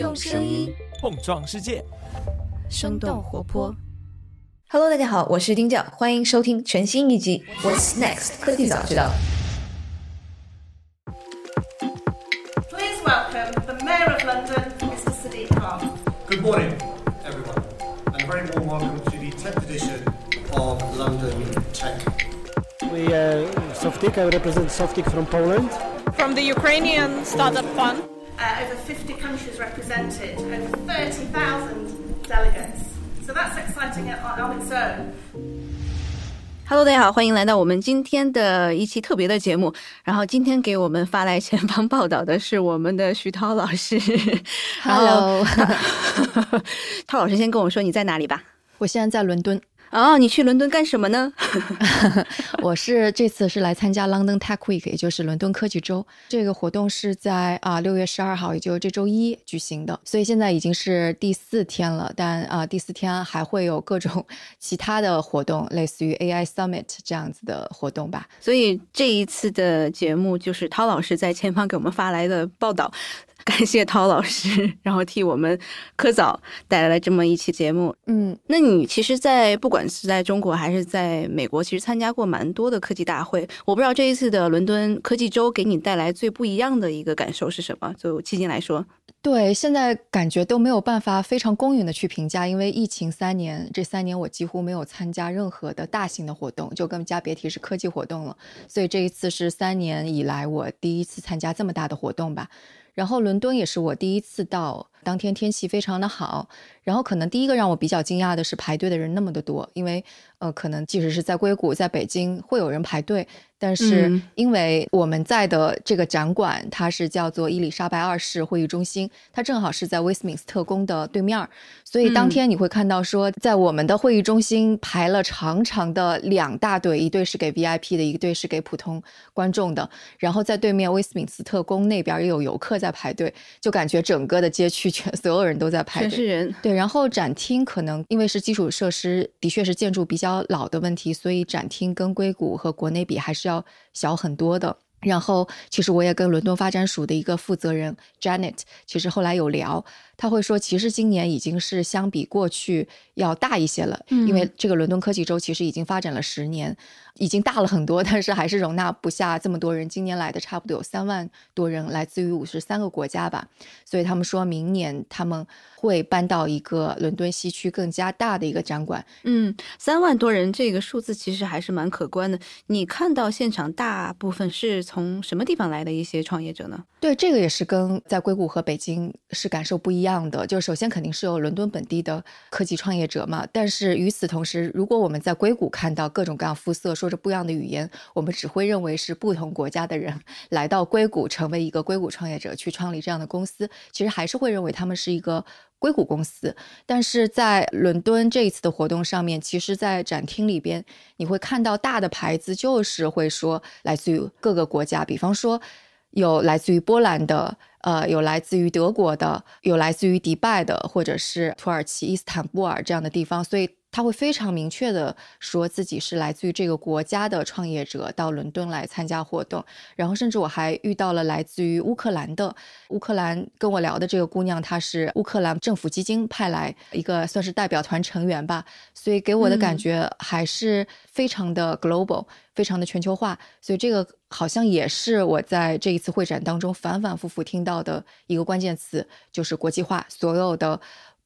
用声音碰撞世界，生动活泼。Hello，大家好，我是丁教，欢迎收听全新一集《What's Next 科技早知道》。Please welcome the Mayor of London, Mr. Sadiq Khan. Good morning, everyone, and a very warm welcome to the 10th edition of London Tech. We, uh, Softik, I represent Softik from Poland. from the Ukrainian Startup Fund. Uh, over 50 countries represented, over 30,000 delegates. So that's exciting on, on its own. Hello，大家好，欢迎来到我们今天的一期特别的节目。然后今天给我们发来前方报道的是我们的徐涛老师。Hello 涛老师先跟我说你在哪里吧。我现在在伦敦，哦，你去伦敦干什么呢？我是这次是来参加 London Tech Week，也就是伦敦科技周。这个活动是在啊六月十二号，也就是这周一举行的，所以现在已经是第四天了。但啊第四天还会有各种 其他的活动，类似于 AI Summit 这样子的活动吧。所以这一次的节目就是涛老师在前方给我们发来的报道。感谢涛老师，然后替我们科早带来了这么一期节目。嗯，那你其实，在不管是在中国还是在美国，其实参加过蛮多的科技大会。我不知道这一次的伦敦科技周给你带来最不一样的一个感受是什么？就迄今来说，对，现在感觉都没有办法非常公允的去评价，因为疫情三年，这三年我几乎没有参加任何的大型的活动，就更加别提是科技活动了。所以这一次是三年以来我第一次参加这么大的活动吧。然后伦敦也是我第一次到，当天天气非常的好。然后可能第一个让我比较惊讶的是排队的人那么的多，因为呃，可能即使是在硅谷、在北京会有人排队，但是嗯因为我们在的这个展馆它是叫做伊丽莎白二世会议中心，它正好是在威斯敏斯特宫的对面儿，所以当天你会看到说，在我们的会议中心排了长长的两大队，一队是给 VIP 的，一队是给普通观众的，然后在对面威斯敏斯特宫那边也有游客在排队，就感觉整个的街区全所有人都在排队。全是人。对，然后展厅可能因为是基础设施，的确是建筑比较较老的问题，所以展厅跟硅谷和国内比还是要小很多的。然后，其实我也跟伦敦发展署的一个负责人 Janet，其实后来有聊，他会说，其实今年已经是相比过去要大一些了，因为这个伦敦科技周其实已经发展了十年，已经大了很多，但是还是容纳不下这么多人。今年来的差不多有三万多人，来自于五十三个国家吧，所以他们说明年他们会搬到一个伦敦西区更加大的一个展馆。嗯，三万多人这个数字其实还是蛮可观的。你看到现场大部分是从什么地方来的一些创业者呢？对，这个也是跟在硅谷和北京是感受不一样的。就是首先肯定是有伦敦本地的科技创业者嘛，但是与此同时，如果我们在硅谷看到各种各样肤色、说着不一样的语言，我们只会认为是不同国家的人 来到硅谷，成为一个硅谷创业者，去创立这样的公司，其实还是会认为他们是一个。硅谷公司，但是在伦敦这一次的活动上面，其实，在展厅里边，你会看到大的牌子，就是会说来自于各个国家，比方说有来自于波兰的，呃，有来自于德国的，有来自于迪拜的，或者是土耳其伊斯坦布尔这样的地方，所以他会非常明确的说自己是来自于这个国家的创业者到伦敦来参加活动，然后甚至我还遇到了来自于乌克兰的，乌克兰跟我聊的这个姑娘，她是乌克兰政府基金派来一个算是代表团成员吧，所以给我的感觉还是非常的 global，、非常的全球化，所以这个好像也是我在这一次会展当中反反复复听到的一个关键词，就是国际化，所有的。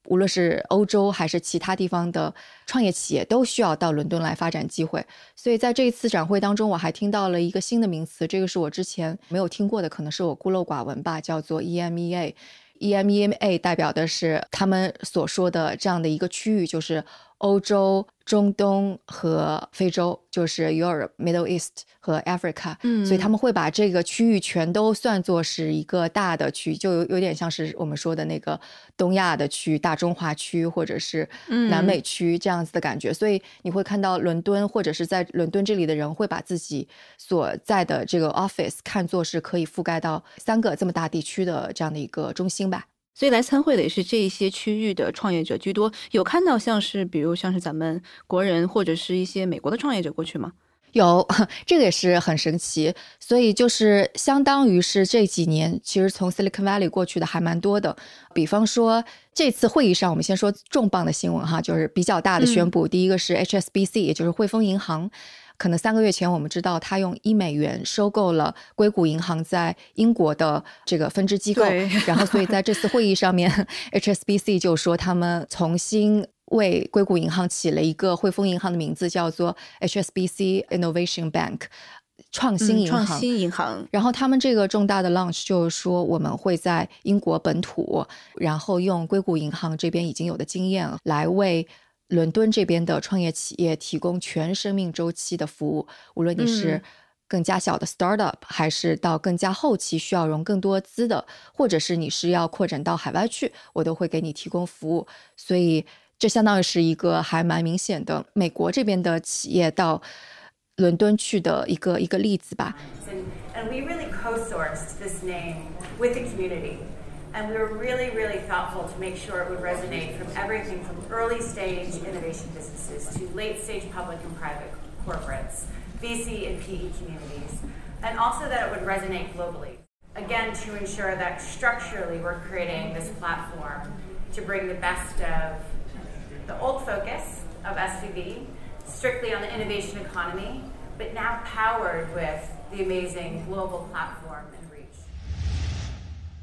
无论是欧洲还是其他地方的创业企业，都需要到伦敦来发展机会。所以在这一次展会当中，我还听到了一个新的名词，这个是我之前没有听过的，可能是我孤陋寡闻吧，叫做 EMEA。EMEA 代表的是他们所说的这样的一个区域，就是欧洲、中东和非洲，就是 Europe、Middle East 和 Africa。嗯所以他们会把这个区域全都算作是一个大的区，就有有点像是我们说的那个东亚的区、大中华区或者是南美区这样子的感觉。所以你会看到伦敦或者是在伦敦这里的人会把自己所在的这个 office 看作是可以覆盖到三个这么大地区的这样的一个中心吧。所以来参会的也是这一些区域的创业者居多。有看到像是比如像是咱们国人或者是一些美国的创业者过去吗？有，这个也是很神奇，所以就是相当于是这几年，其实从 Silicon Valley 过去的还蛮多的。比方说这次会议上，我们先说重磅的新闻哈，就是比较大的宣布。第一个是 HSBC，也就是汇丰银行，可能三个月前我们知道他用一美元收购了硅谷银行在英国的这个分支机构，然后所以在这次会议上面，HSBC 就说他们重新。为硅谷银行起了一个汇丰银行的名字，叫做 HSBC Innovation Bank，创新银行。创新银行。然后他们这个重大的 launch 就是说，我们会在英国本土，然后用硅谷银行这边已经有的经验，来为伦敦这边的创业企业提供全生命周期的服务。无论你是更加小的 startup，还是到更加后期需要融更多资的，或者是你是要扩展到海外去，我都会给你提供服务。所以。这相当于是一个还蛮明显的美国这边的企业到伦敦去的一个一个例子吧。And we really co-sourced this name with the community. And we were really, really thoughtful to make sure it would resonate from everything from early stage innovation businesses to late stage public and private corporates, VC and PE communities, and also that it would resonate globally. Again, to ensure that structurally we're creating this platform to bring the best of the old focus of SVB, strictly on the innovation economy, but now powered with the amazing global platform.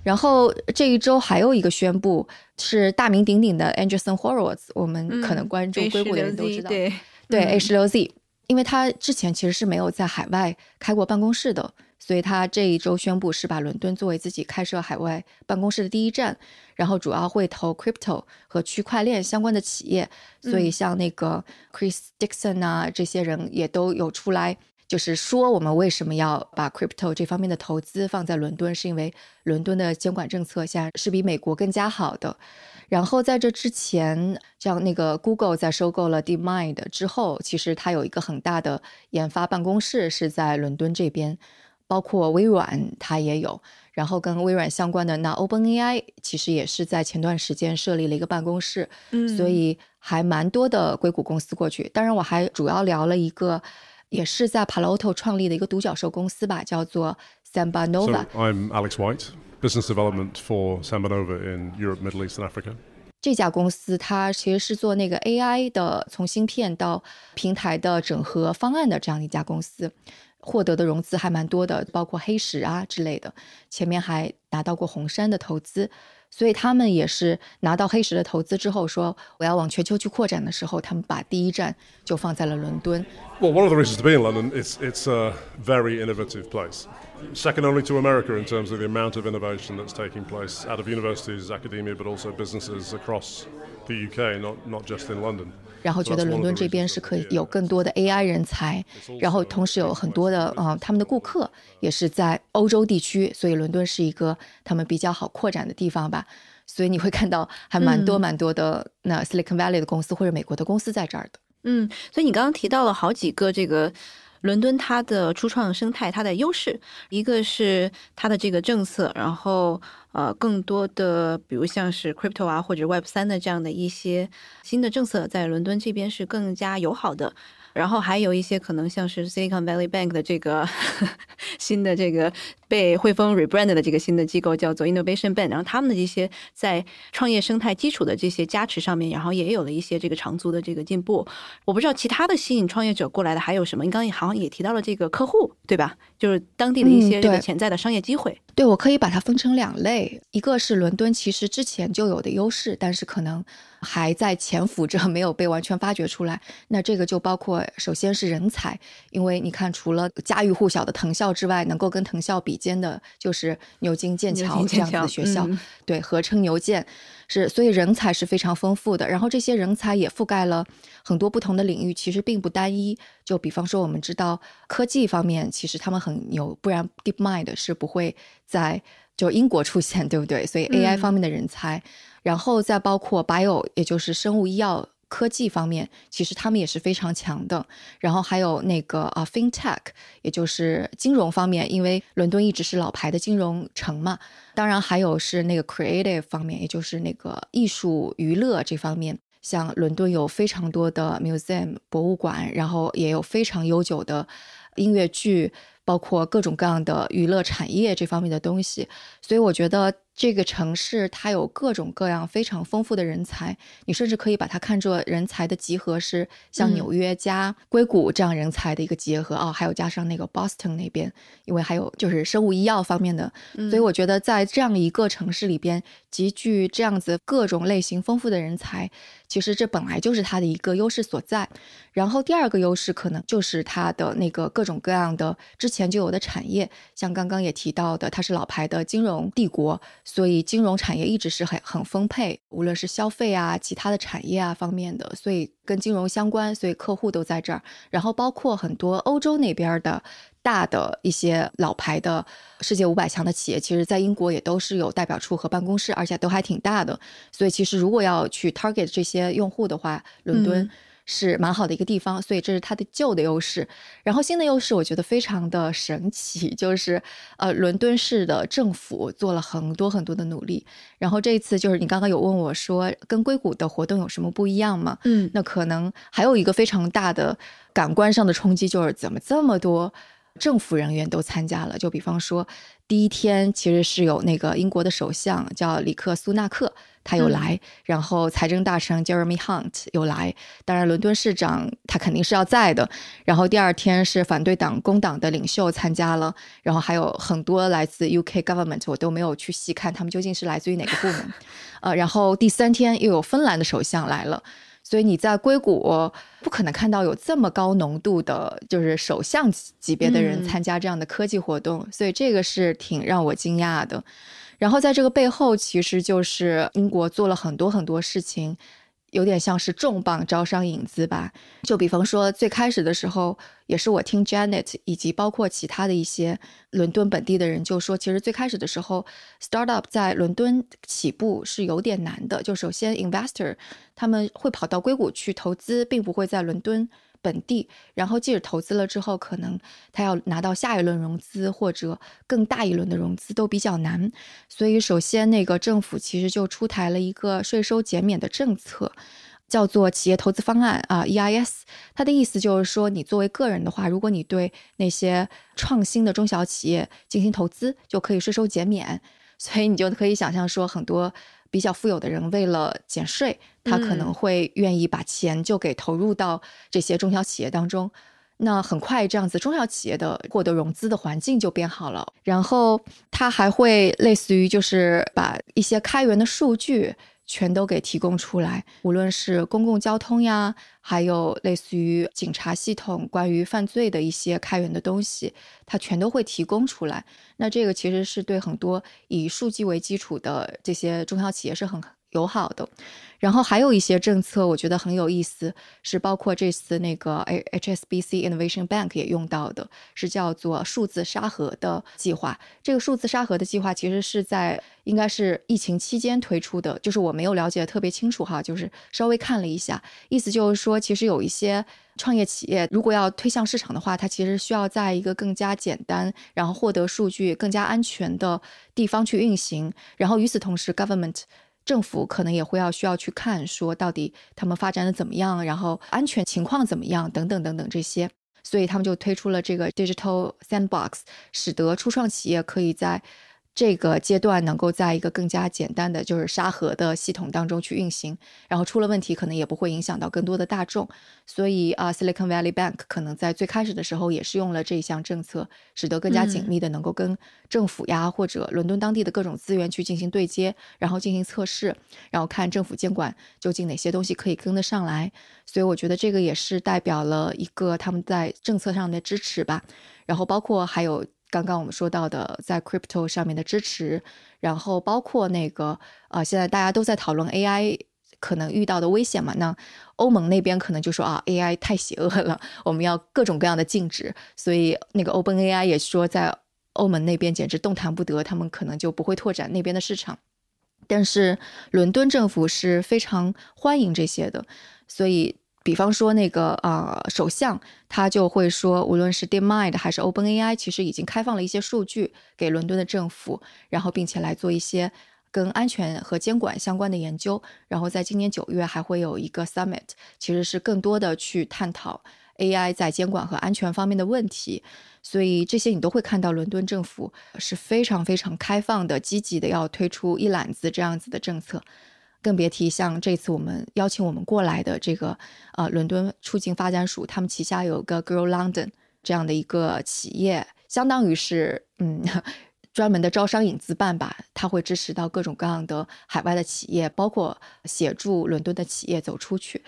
然后这一周还有一个宣布是大名鼎鼎的 Anderson Horowitz，我们可能关注硅谷的人都知道，对对 A 十六 Z，因为他之前其实是没有在海外开过办公室的。所以他这一周宣布是把伦敦作为自己开设海外办公室的第一站，然后主要会投 crypto 和区块链相关的企业。所以像那个 Chris Dixon 啊，这些人也都有出来，就是说我们为什么要把 crypto 这方面的投资放在伦敦，是因为伦敦的监管政策现在是比美国更加好的。然后在这之前，像那个 Google 在收购了 DeepMind 之后，其实它有一个很大的研发办公室是在伦敦这边。包括微软，它也有，然后跟微软相关的那 OpenAI 其实也是在前段时间设立了一个办公室，嗯，所以还蛮多的硅谷公司过去。当然，我还主要聊了一个，也是在 Palo Alto 创立的一个独角兽公司吧，叫做 Samba Nova。I'm Alex White, Business Development for Samba Nova in Europe, Middle East and Africa。这家公司它其实是做那个 AI 的，从芯片到平台的整合方案的这样的一家公司。获得的融资还蛮多的，包括黑石啊之类的，前面还拿到过红杉的投资，所以他们也是拿到黑石的投资之后，说我要往全球去扩展的时候，他们把第一站就放在了伦敦。Well, one of the reasons to be in London is it's a very innovative place. second only to America in terms of the amount of innovation that's taking place out of universities, academia, but also businesses across the UK, not not just in London. 然后觉得伦敦这边是可以有更多的 AI 人才，然后同时有很多的呃他们的顾客也是在欧洲地区，所以伦敦是一个他们比较好扩展的地方吧。所以你会看到还蛮多蛮多的那 Silicon Valley 的公司或者美国的公司在这儿的。嗯，所以你刚刚提到了好几个这个。伦敦它的初创生态，它的优势，一个是它的这个政策，然后呃，更多的比如像是 crypto 啊或者 Web 三的这样的一些新的政策，在伦敦这边是更加友好的。然后还有一些可能像是 Silicon Valley Bank 的这个 新的这个被汇丰 rebrand 的这个新的机构叫做 Innovation Bank，然后他们的这些在创业生态基础的这些加持上面，然后也有了一些这个长足的这个进步。我不知道其他的吸引创业者过来的还有什么？你刚刚好像也提到了这个客户，对吧？就是当地的一些这个潜在的商业机会。对，我可以把它分成两类，一个是伦敦其实之前就有的优势，但是可能。还在潜伏着，没有被完全发掘出来。那这个就包括，首先是人才，因为你看，除了家喻户晓的藤校之外，能够跟藤校比肩的，就是牛津、剑桥这样子的学校，对，合称牛剑，是，所以人才是非常丰富的。然后这些人才也覆盖了很多不同的领域，其实并不单一。就比方说，我们知道科技方面，其实他们很牛，不然 DeepMind 是不会在就英国出现，对不对？所以 AI 方面的人才。然后再包括 bio，也就是生物医药科技方面，其实他们也是非常强的。然后还有那个啊，fintech，也就是金融方面，因为伦敦一直是老牌的金融城嘛。当然还有是那个 creative 方面，也就是那个艺术娱乐这方面。像伦敦有非常多的 museum 博物馆，然后也有非常悠久的音乐剧，包括各种各样的娱乐产业这方面的东西。所以我觉得。这个城市它有各种各样非常丰富的人才，你甚至可以把它看作人才的集合，是像纽约加硅谷这样人才的一个结合啊，还有加上那个 Boston 那边，因为还有就是生物医药方面的，所以我觉得在这样一个城市里边集聚这样子各种类型丰富的人才，其实这本来就是它的一个优势所在。然后第二个优势可能就是它的那个各种各样的之前就有的产业，像刚刚也提到的，它是老牌的金融帝国。所以金融产业一直是很很丰沛，无论是消费啊、其他的产业啊方面的，所以跟金融相关，所以客户都在这儿。然后包括很多欧洲那边的大的一些老牌的世界五百强的企业，其实在英国也都是有代表处和办公室，而且都还挺大的。所以其实如果要去 target 这些用户的话，伦敦。是蛮好的一个地方，所以这是它的旧的优势。然后新的优势，我觉得非常的神奇，就是呃，伦敦市的政府做了很多很多的努力。然后这一次就是你刚刚有问我说，跟硅谷的活动有什么不一样吗？嗯，那可能还有一个非常大的感官上的冲击，就是怎么这么多政府人员都参加了？就比方说，第一天其实是有那个英国的首相叫里克苏纳克。他有来，然后财政大臣 Jeremy Hunt 有来，当然伦敦市长他肯定是要在的。然后第二天是反对党工党的领袖参加了，然后还有很多来自 UK government，我都没有去细看他们究竟是来自于哪个部门。呃，然后第三天又有芬兰的首相来了，所以你在硅谷不可能看到有这么高浓度的，就是首相级别的人参加这样的科技活动，所以这个是挺让我惊讶的。然后在这个背后，其实就是英国做了很多很多事情，有点像是重磅招商引资吧。就比方说，最开始的时候，也是我听 Janet 以及包括其他的一些伦敦本地的人就说，其实最开始的时候，startup 在伦敦起步是有点难的。就首先，investor 他们会跑到硅谷去投资，并不会在伦敦。本地，然后即使投资了之后，可能他要拿到下一轮融资或者更大一轮的融资都比较难。所以，首先那个政府其实就出台了一个税收减免的政策，叫做企业投资方案啊 （EIS）。它的意思就是说，你作为个人的话，如果你对那些创新的中小企业进行投资，就可以税收减免。所以你就可以想象说，很多。比较富有的人为了减税，他可能会愿意把钱就给投入到这些中小企业当中。那很快这样子，中小企业的获得融资的环境就变好了。然后他还会类似于就是把一些开源的数据。全都给提供出来，无论是公共交通呀，还有类似于警察系统关于犯罪的一些开源的东西，它全都会提供出来。那这个其实是对很多以数据为基础的这些中小企业是很。友好的，然后还有一些政策，我觉得很有意思，是包括这次那个 HSBC Innovation Bank 也用到的，是叫做数字沙盒的计划。这个数字沙盒的计划其实是在应该是疫情期间推出的，就是我没有了解的特别清楚哈，就是稍微看了一下，意思就是说，其实有一些创业企业如果要推向市场的话，它其实需要在一个更加简单，然后获得数据更加安全的地方去运行，然后与此同时，government。政府可能也会要需要去看，说到底他们发展的怎么样，然后安全情况怎么样，等等等等这些，所以他们就推出了这个 Digital Sandbox，使得初创企业可以在。这个阶段能够在一个更加简单的就是沙盒的系统当中去运行，然后出了问题可能也不会影响到更多的大众。所以啊，Silicon Valley Bank 可能在最开始的时候也是用了这一项政策，使得更加紧密的能够跟政府呀或者伦敦当地的各种资源去进行对接，然后进行测试，然后看政府监管究竟哪些东西可以跟得上来。所以我觉得这个也是代表了一个他们在政策上的支持吧。然后包括还有。刚刚我们说到的在 crypto 上面的支持，然后包括那个呃，现在大家都在讨论 AI 可能遇到的危险嘛？那欧盟那边可能就说啊，AI 太邪恶了，我们要各种各样的禁止。所以那个 Open AI 也说，在欧盟那边简直动弹不得，他们可能就不会拓展那边的市场。但是伦敦政府是非常欢迎这些的，所以。比方说那个呃首相，他就会说，无论是 DeepMind 还是 OpenAI，其实已经开放了一些数据给伦敦的政府，然后并且来做一些跟安全和监管相关的研究。然后在今年九月还会有一个 summit，其实是更多的去探讨 AI 在监管和安全方面的问题。所以这些你都会看到，伦敦政府是非常非常开放的、积极的，要推出一揽子这样子的政策。更别提像这次我们邀请我们过来的这个呃伦敦促进发展署，他们旗下有个 Grow London 这样的一个企业，相当于是嗯专门的招商引资办吧，他会支持到各种各样的海外的企业，包括协助伦敦的企业走出去。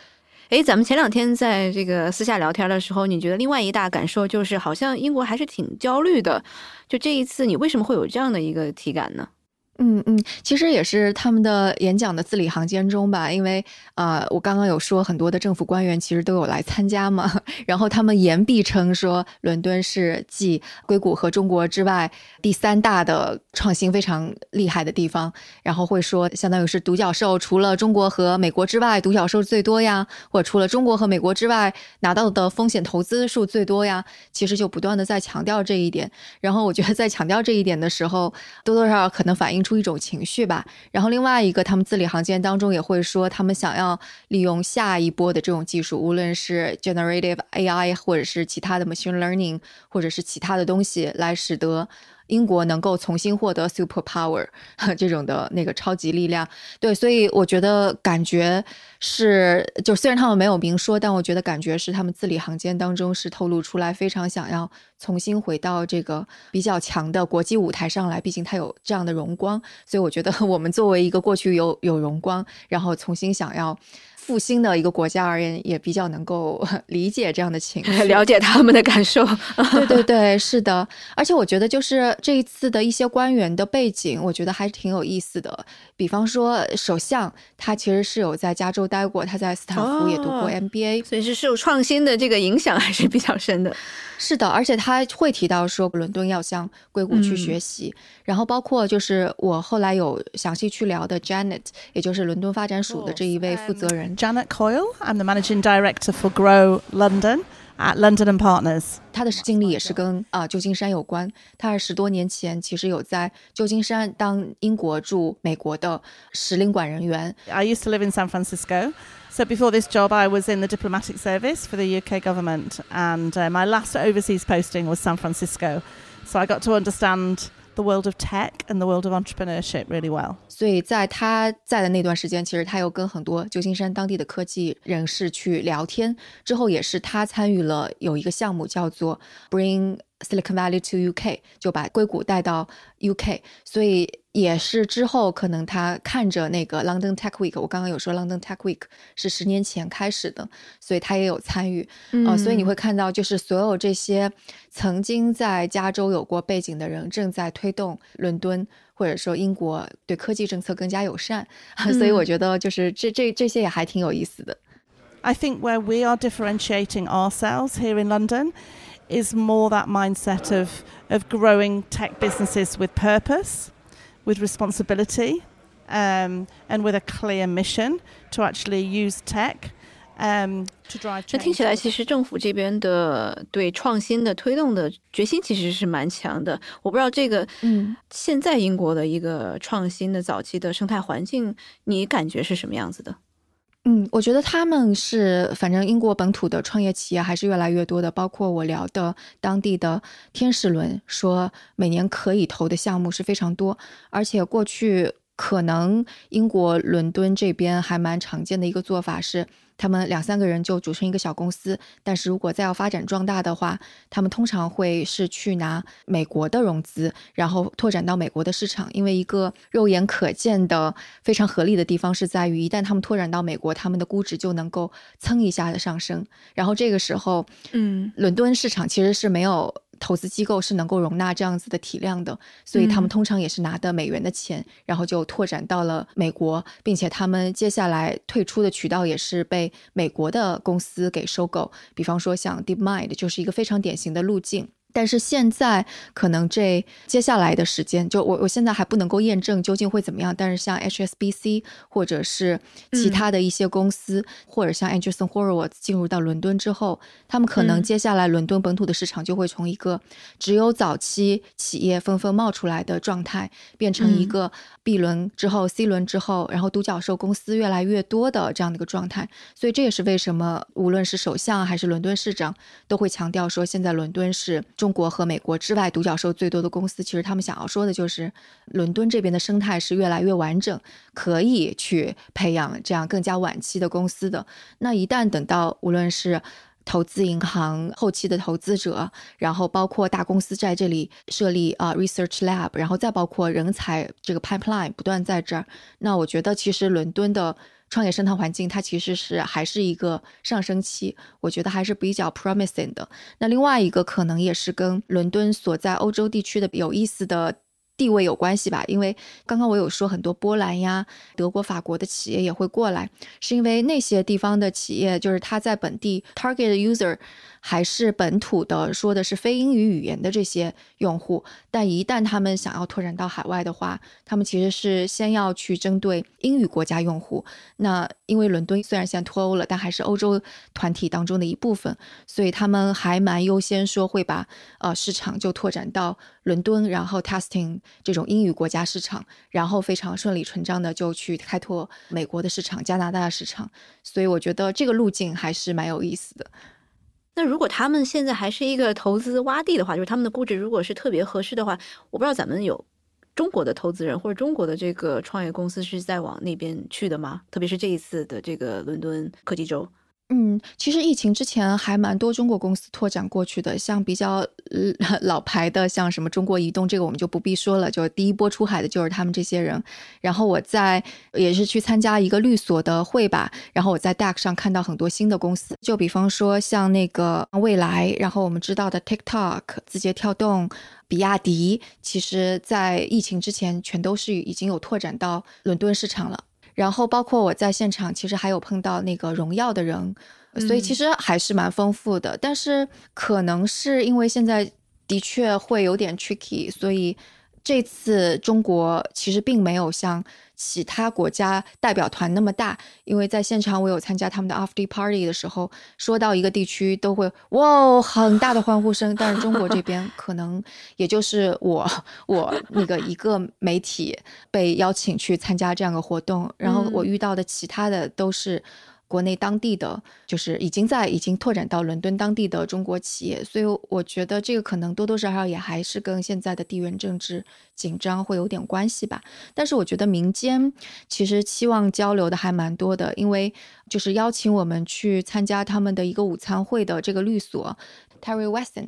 哎，咱们前两天在这个私下聊天的时候，你觉得另外一大感受就是，好像英国还是挺焦虑的。就这一次，你为什么会有这样的一个体感呢？嗯嗯，其实也是他们的演讲的字里行间中吧，因为呃，我刚刚有说很多的政府官员其实都有来参加嘛，然后他们言必称说伦敦是继硅谷和中国之外第三大的创新非常厉害的地方，然后会说相当于是独角兽，除了中国和美国之外，独角兽最多呀，或者除了中国和美国之外拿到的风险投资数最多呀，其实就不断的在强调这一点，然后我觉得在强调这一点的时候，多多少少可能反映出。一种情绪吧，然后另外一个，他们字里行间当中也会说，他们想要利用下一波的这种技术，无论是 generative AI，或者是其他的 machine learning，或者是其他的东西，来使得。英国能够重新获得 super power 这种的那个超级力量，对，所以我觉得感觉是，就虽然他们没有明说，但我觉得感觉是他们字里行间当中是透露出来，非常想要重新回到这个比较强的国际舞台上来。毕竟他有这样的荣光，所以我觉得 我们作为一个过去有有荣光，然后重新想要。复兴的一个国家而言，也比较能够 理解这样的情绪，了解他们的感受。对对对，是的。而且我觉得，就是这一次的一些官员的背景，我觉得还是挺有意思的。比方说，首相他其实是有在加州待过，他在斯坦福也读过 MBA，所以是受创新的这个影响还是比较深的。是的，而且他会提到说，伦敦要向硅谷去学习。然后包括就是我后来有详细去聊的 Janet，也就是伦敦发展署的这一位负责人 Janet Coyle，I'm the managing director for Grow London at London and Partners。他的经历也是跟啊旧金山有关。他是十多年前其实有在旧金山当英国驻美国的使领馆人员。I used to live in San Francisco. So before this job, I was in the diplomatic service for the UK government, and uh, my last overseas posting was San Francisco. So I got to understand the world of tech and the world of entrepreneurship really well. 所以在他在的那段时间，其实他又跟很多旧金山当地的科技人士去聊天。之后也是他参与了有一个项目叫做 Bring Silicon Valley to UK，就把硅谷带到 UK。所以 也是之后，可能他看着那个 London Tech Week，我刚刚有说 London Tech Week 是十年前开始的，所以他也有参与啊。所以你会看到，就是所有这些曾经在加州有过背景的人，正在推动伦敦或者说英国对科技政策更加友善。所以我觉得，就是这这这些也还挺有意思的。I think where we are differentiating ourselves here in London is more that mindset of of growing tech businesses with purpose. with responsibility um, and with a clear mission to actually use tech. Um, to drive 那听起来，其实政府这边的对创新的推动的决心其实是蛮强的。我不知道这个，嗯，现在英国的一个创新的早期的生态环境，你感觉是什么样子的？ 嗯，我觉得他们是，反正英国本土的创业企业还是越来越多的，包括我聊的当地的天使轮，说每年可以投的项目是非常多，而且过去可能英国伦敦这边还蛮常见的一个做法是。他们两三个人就组成一个小公司，但是如果再要发展壮大的话，他们通常会是去拿美国的融资，然后拓展到美国的市场。因为一个肉眼可见的非常合理的地方是在于，一旦他们拓展到美国，他们的估值就能够蹭一下的上升。然后这个时候，嗯，伦敦市场其实是没有。投资机构是能够容纳这样子的体量的，所以他们通常也是拿的美元的钱，然后就拓展到了美国，并且他们接下来退出的渠道也是被美国的公司给收购。比方说像 DeepMind 就是一个非常典型的路径。但是现在可能这接下来的时间，就我我现在还不能够验证究竟会怎么样。但是像 HSBC 或者是其他的一些公司，或者像 Anderson Horowitz 进入到伦敦之后，他们可能接下来伦敦本土的市场就会从一个只有早期企业纷纷冒出来的状态，变成一个 B 轮之后、C 轮之后，然后独角兽公司越来越多的这样的一个状态。所以这也是为什么无论是首相还是伦敦市长都会强调说，现在伦敦是。中国和美国之外独角兽最多的公司，其实他们想要说的就是，伦敦这边的生态是越来越完整，可以去培养这样更加晚期的公司的。那一旦等到无论是投资银行后期的投资者，然后包括大公司在这里设立啊 research lab，然后再包括人才这个 pipeline 不断在这儿，那我觉得其实伦敦的。创业生态环境，它其实是还是一个上升期，我觉得还是比较 promising 的。那另外一个可能也是跟伦敦所在欧洲地区的有意思的地位有关系吧，因为刚刚我有说很多波兰呀、德国、法国的企业也会过来，是因为那些地方的企业就是他在本地 target user。还是本土的，说的是非英语语言的这些用户，但一旦他们想要拓展到海外的话，他们其实是先要去针对英语国家用户。那因为伦敦虽然现在脱欧了，但还是欧洲团体当中的一部分，所以他们还蛮优先说会把呃市场就拓展到伦敦，然后 testing 这种英语国家市场，然后非常顺理成章的就去开拓美国的市场、加拿大市场。所以我觉得这个路径还是蛮有意思的。那如果他们现在还是一个投资洼地的话，就是他们的估值如果是特别合适的话，我不知道咱们有中国的投资人或者中国的这个创业公司是在往那边去的吗？特别是这一次的这个伦敦科技周。嗯，其实疫情之前还蛮多中国公司拓展过去的，像比较 老牌的，像什么中国移动，这个我们就不必说了，就第一波出海的就是他们这些人。然后我在也是去参加一个律所的会吧，然后我在 DAX 上看到很多新的公司，就比方说像那个未来，然后我们知道的 TikTok、字节跳动、比亚迪，其实在疫情之前全都是已经有拓展到伦敦市场了。然后包括我在现场，其实还有碰到那个荣耀的人，所以其实还是蛮丰富的。但是可能是因为现在的确会有点 tricky，所以这次中国其实并没有像。其他国家代表团那么大，因为在现场我有参加他们的 after party 的时候，说到一个地区都会哇很大的欢呼声，但是中国这边 可能也就是我我那个一个媒体被邀请去参加这样的活动，然后我遇到的其他的都是。国内当地的就是已经在已经拓展到伦敦当地的中国企业，所以我觉得这个可能多多少少也还是跟现在的地缘政治紧张会有点关系吧。但是我觉得民间其实期望交流的还蛮多的，因为就是邀请我们去参加他们的一个午餐会的这个律所 Terry Weston。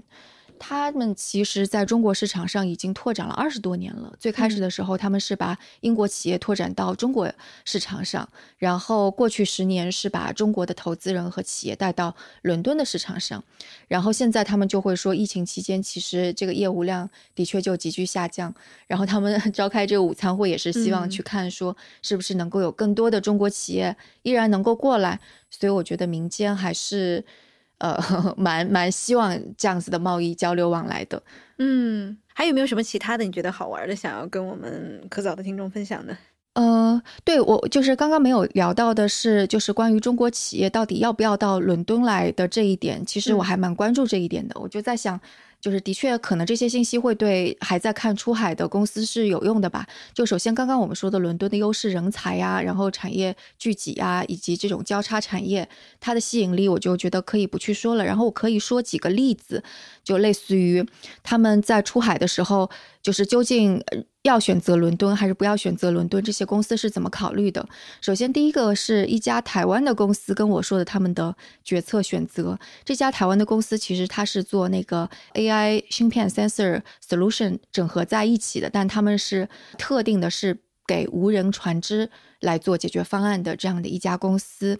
他们其实在中国市场上已经拓展了二十多年了。最开始的时候，他们是把英国企业拓展到中国市场上，然后过去十年是把中国的投资人和企业带到伦敦的市场上，然后现在他们就会说，疫情期间其实这个业务量的确就急剧下降。然后他们 召开这个午餐会，也是希望去看说，是不是能够有更多的中国企业依然能够过来。所以我觉得民间还是。呃，蛮蛮希望这样子的贸易交流往来的。嗯，还有没有什么其他的你觉得好玩的，想要跟我们可早的听众分享的？呃，对我就是刚刚没有聊到的是，就是关于中国企业到底要不要到伦敦来的这一点，其实我还蛮关注这一点的。我就在想。就是的确，可能这些信息会对还在看出海的公司是有用的吧。就首先刚刚我们说的伦敦的优势人才呀，然后产业聚集啊，以及这种交叉产业，它的吸引力，我就觉得可以不去说了。然后我可以说几个例子，就类似于他们在出海的时候，就是究竟。要选择伦敦还是不要选择伦敦？这些公司是怎么考虑的？首先，第一个是一家台湾的公司跟我说的他们的决策选择。这家台湾的公司其实它是做那个 AI 芯片 sensor solution 整合在一起的，但他们是特定的是给无人船只来做解决方案的这样的一家公司。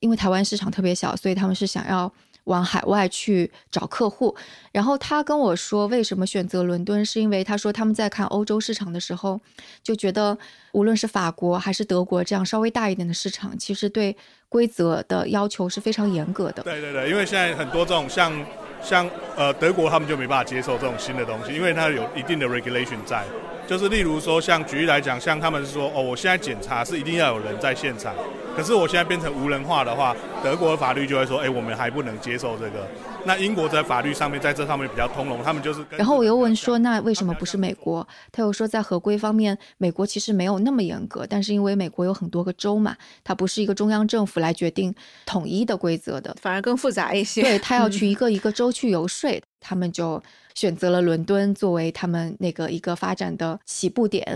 因为台湾市场特别小，所以他们是想要。往海外去找客户，然后他跟我说，为什么选择伦敦？是因为他说他们在看欧洲市场的时候，就觉得无论是法国还是德国这样稍微大一点的市场，其实对规则的要求是非常严格的。对对对，因为现在很多这种像像呃德国他们就没办法接受这种新的东西，因为它有一定的 regulation 在。就是例如说，像举例来讲，像他们是说，哦，我现在检查是一定要有人在现场，可是我现在变成无人化的话，德国的法律就会说，哎，我们还不能接受这个。那英国在法律上面在这上面比较通融，他们就是。然后我又问说，那为什么不是美国？他又说，在合规方面，美国其实没有那么严格，但是因为美国有很多个州嘛，它不是一个中央政府来决定统一的规则的，反而更复杂一些。对他要去一个一个州去游说，他们就。选择了伦敦作为他们那个一个发展的起步点，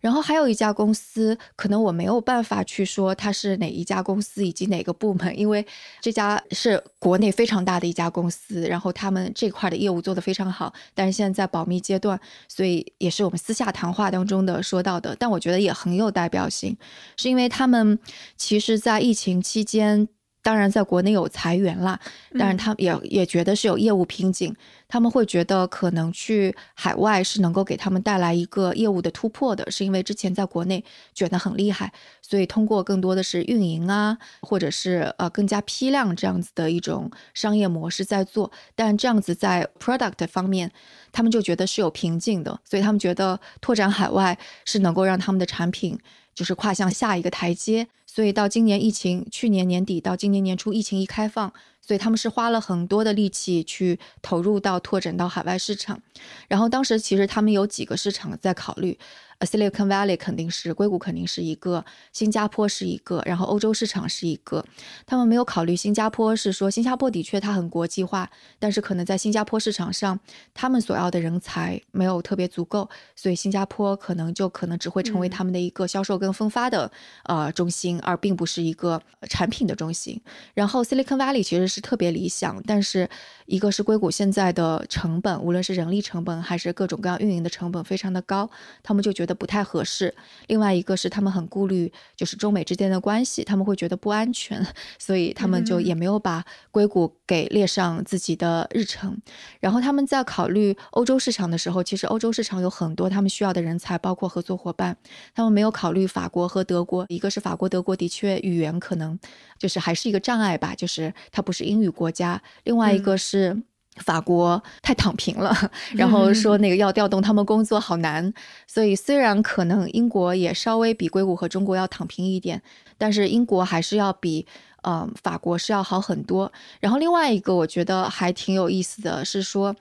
然后还有一家公司，可能我没有办法去说它是哪一家公司以及哪个部门，因为这家是国内非常大的一家公司，然后他们这块的业务做得非常好，但是现在在保密阶段，所以也是我们私下谈话当中的说到的，但我觉得也很有代表性，是因为他们其实在疫情期间。当然，在国内有裁员啦，但是他也也觉得是有业务瓶颈，他们会觉得可能去海外是能够给他们带来一个业务的突破的，是因为之前在国内卷得很厉害，所以通过更多的是运营啊，或者是呃更加批量这样子的一种商业模式在做，但这样子在 product 方面，他们就觉得是有瓶颈的，所以他们觉得拓展海外是能够让他们的产品就是跨向下一个台阶。所以到今年疫情，去年年底到今年年初，疫情一开放，所以他们是花了很多的力气去投入到拓展到海外市场。然后当时其实他们有几个市场在考虑。Silicon Valley 肯定是硅谷，肯定是一个；新加坡是一个，然后欧洲市场是一个。他们没有考虑新加坡，是说新加坡的确它很国际化，但是可能在新加坡市场上，他们所要的人才没有特别足够，所以新加坡可能就可能只会成为他们的一个销售跟分发的呃中心，而并不是一个产品的中心。然后 Silicon Valley 其实是特别理想，但是一个是硅谷现在的成本，无论是人力成本还是各种各样运营的成本非常的高，他们就觉得。不太合适。另外一个是他们很顾虑，就是中美之间的关系，他们会觉得不安全，所以他们就也没有把硅谷给列上自己的日程。然后他们在考虑欧洲市场的时候，其实欧洲市场有很多他们需要的人才，包括合作伙伴。他们没有考虑法国和德国，一个是法国、德国的确语言可能就是还是一个障碍吧，就是它不是英语国家。另外一个是。法国太躺平了，然后说那个要调动他们工作好难，所以虽然可能英国也稍微比硅谷和中国要躺平一点，但是英国还是要比嗯法国是要好很多。然后另外一个我觉得还挺有意思的是说，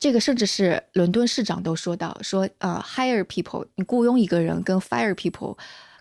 这个甚至是伦敦市长都说到说呃 hire people 你雇佣一个人跟 fire people。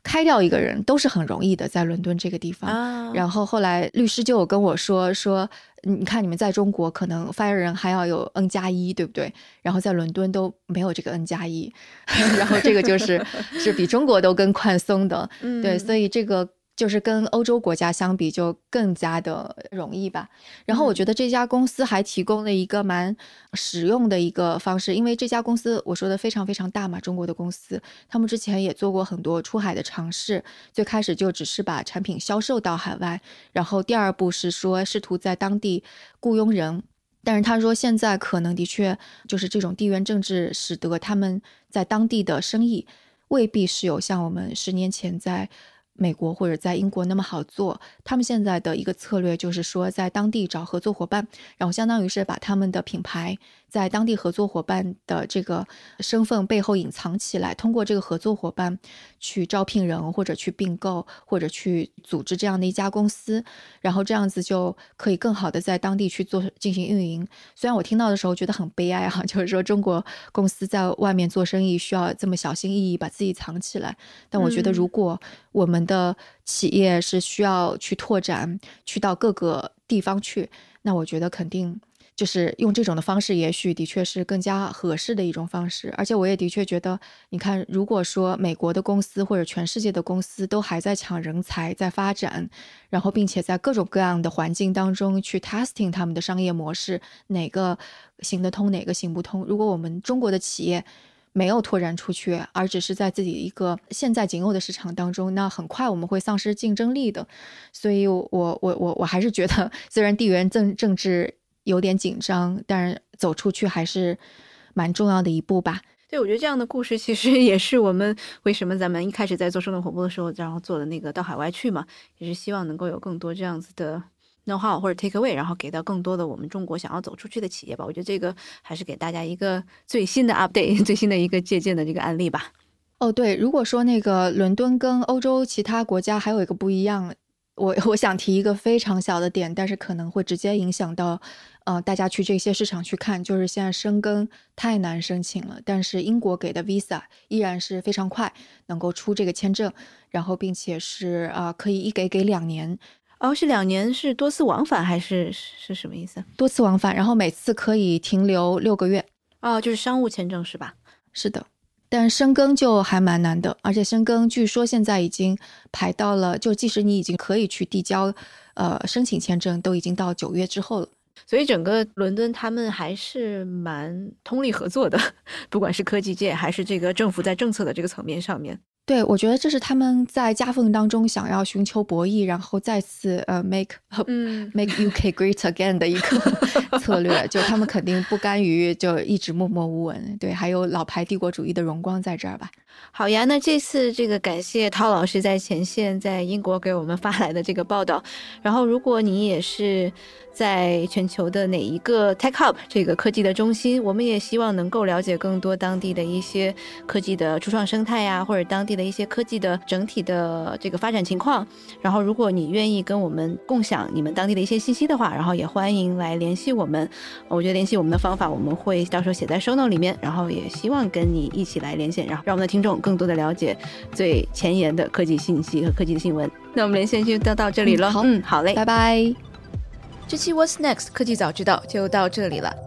开掉一个人都是很容易的，在伦敦这个地方。然后后来律师就有跟我说说，你看你们在中国可能 fire 人还要有 N 加一，对不对？然后在伦敦都没有这个 N 加一，然后这个就是 是比中国都更宽松的。对，所以这个。就是跟欧洲国家相比，就更加的容易吧。然后我觉得这家公司还提供了一个蛮实用的一个方式，因为这家公司我说的非常非常大嘛，中国的公司，他们之前也做过很多出海的尝试。最开始就只是把产品销售到海外，然后第二步是说试图在当地雇佣人。但是他说现在可能的确就是这种地缘政治，使得他们在当地的生意未必是有像我们十年前在。美国或者在英国那么好做，他们现在的一个策略就是说，在当地找合作伙伴，然后相当于是把他们的品牌。在当地合作伙伴的这个身份背后隐藏起来，通过这个合作伙伴去招聘人，或者去并购，或者去组织这样的一家公司，然后这样子就可以更好的在当地去做进行运营。虽然我听到的时候觉得很悲哀哈，就是说中国公司在外面做生意需要这么小心翼翼把自己藏起来，但我觉得如果我们的企业是需要去拓展，去到各个地方去，那我觉得肯定。就是用这种的方式，也许的确是更加合适的一种方式。而且我也的确觉得，你看，如果说美国的公司或者全世界的公司都还在抢人才、在发展，然后并且在各种各样的环境当中去 testing 他们的商业模式，哪个行得通，哪个行不通。如果我们中国的企业没有拓展出去，而只是在自己一个现在仅有的市场当中，那很快我们会丧失竞争力的。所以，我我我我还是觉得，虽然地缘政政治。有点紧张，但是走出去还是蛮重要的一步吧。对，我觉得这样的故事其实也是我们为什么咱们一开始在做生动活泼的时候，然后做的那个到海外去嘛，也是希望能够有更多这样子的 know how 或者 take away，然后给到更多的我们中国想要走出去的企业吧。我觉得这个还是给大家一个最新的 update，最新的一个借鉴的这个案例吧。哦，对，如果说那个伦敦跟欧洲其他国家还有一个不一样，我我想提一个非常小的点，但是可能会直接影响到，呃，大家去这些市场去看，就是现在申根太难申请了，但是英国给的 visa 依然是非常快，能够出这个签证，然后并且是啊，可以一给给两年。哦，是两年是多次往返还是是什么意思？多次往返，然后每次可以停留六个月。哦，就是商务签证是吧？是的。但深耕就还蛮难的，而且深耕据说现在已经排到了，就即使你已经可以去递交，呃，申请签证，都已经到九月之后了。所以整个伦敦他们还是蛮通力合作的，不管是科技界还是这个政府在政策的这个层面上面。对，我觉得这是他们在夹缝当中想要寻求博弈，然后再次呃 make 嗯 make UK great again 的一个 策略。就他们肯定不甘于就一直默默无闻。对，还有老牌帝国主义的荣光在这儿吧。好呀，那这次这个感谢涛老师在前线在英国给我们发来的这个报道。然后，如果你也是在全球的哪一个 tech hub 这个科技的中心，我们也希望能够了解更多当地的一些科技的初创生态呀，或者当地的一些科技的整体的这个发展情况。然后，如果你愿意跟我们共享你们当地的一些信息的话，然后也欢迎来联系我们。我觉得联系我们的方法我们会到时候写在 show note 里面。然后也希望跟你一起来连线，然后让我们的听众。更多的了解最前沿的科技信息和科技的新闻，那我们连线就到到这里了。好，嗯，好嘞，拜拜。这期 What's Next 科技早知道就到这里了。